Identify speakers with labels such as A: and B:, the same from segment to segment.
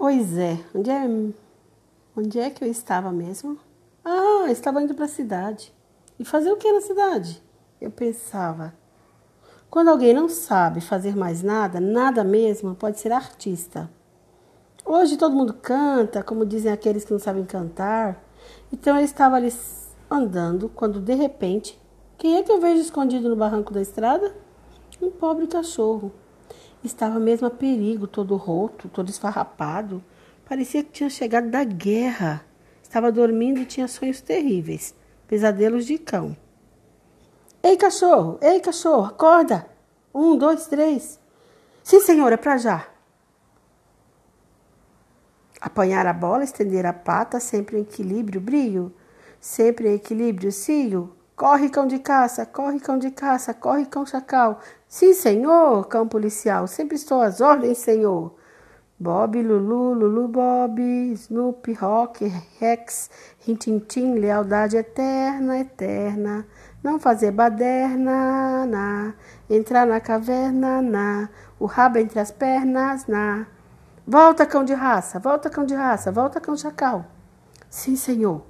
A: Pois é, onde é, onde é que eu estava mesmo? Ah, estava indo para a cidade. E fazer o que na cidade? Eu pensava. Quando alguém não sabe fazer mais nada, nada mesmo, pode ser artista. Hoje todo mundo canta, como dizem aqueles que não sabem cantar. Então eu estava ali andando quando de repente, quem é que eu vejo escondido no barranco da estrada? Um pobre cachorro. Estava mesmo a perigo, todo roto, todo esfarrapado. Parecia que tinha chegado da guerra. Estava dormindo e tinha sonhos terríveis, pesadelos de cão. Ei, cachorro! Ei, cachorro! Acorda! Um, dois, três. Sim, senhor, é pra já. Apanhar a bola, estender a pata, sempre em equilíbrio, brilho. Sempre em equilíbrio, cio. Corre, cão de caça, corre, cão de caça, corre, cão chacal. Sim, senhor, cão policial, sempre estou às ordens, senhor. Bob, Lulu, Lulu, Bob, Snoopy, Rock, Rex, Rintintim, lealdade eterna, eterna. Não fazer baderna, na. Entrar na caverna, na. O rabo entre as pernas, na. Volta, cão de raça, volta, cão de raça, volta, cão chacal. Sim, senhor.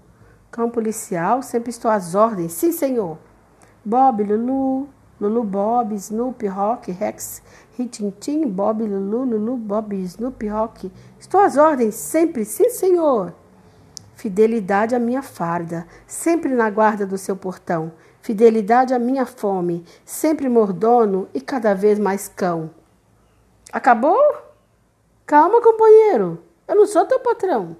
A: Cão policial, sempre estou às ordens. Sim, senhor. Bob, Lulu, Lulu, Bob, Snoopy, Rock, Rex, Ritintim, Bob, Lulu, Lulu, Bob, Snoopy, Rock. Estou às ordens, sempre. Sim, senhor. Fidelidade à minha farda, sempre na guarda do seu portão. Fidelidade à minha fome, sempre mordono e cada vez mais cão. Acabou? Calma, companheiro, eu não sou teu patrão.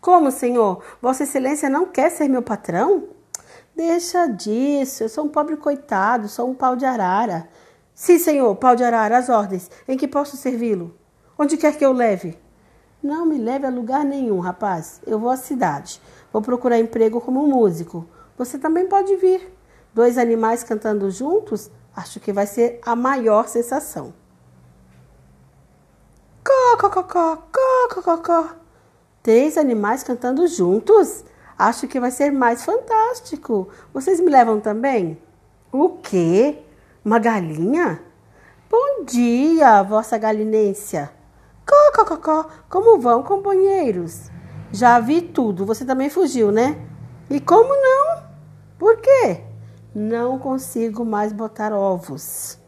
A: Como, senhor? Vossa Excelência não quer ser meu patrão? Deixa disso, eu sou um pobre coitado, sou um pau de arara. Sim, senhor, pau de arara, as ordens. Em que posso servi-lo? Onde quer que eu leve? Não me leve a lugar nenhum, rapaz. Eu vou à cidade. Vou procurar emprego como músico. Você também pode vir. Dois animais cantando juntos, acho que vai ser a maior sensação. Cococó, cococó. Três animais cantando juntos? Acho que vai ser mais fantástico. Vocês me levam também? O quê? Uma galinha? Bom dia, vossa galinência. Cococó, como vão, companheiros? Já vi tudo. Você também fugiu, né? E como não? Por quê? Não consigo mais botar ovos.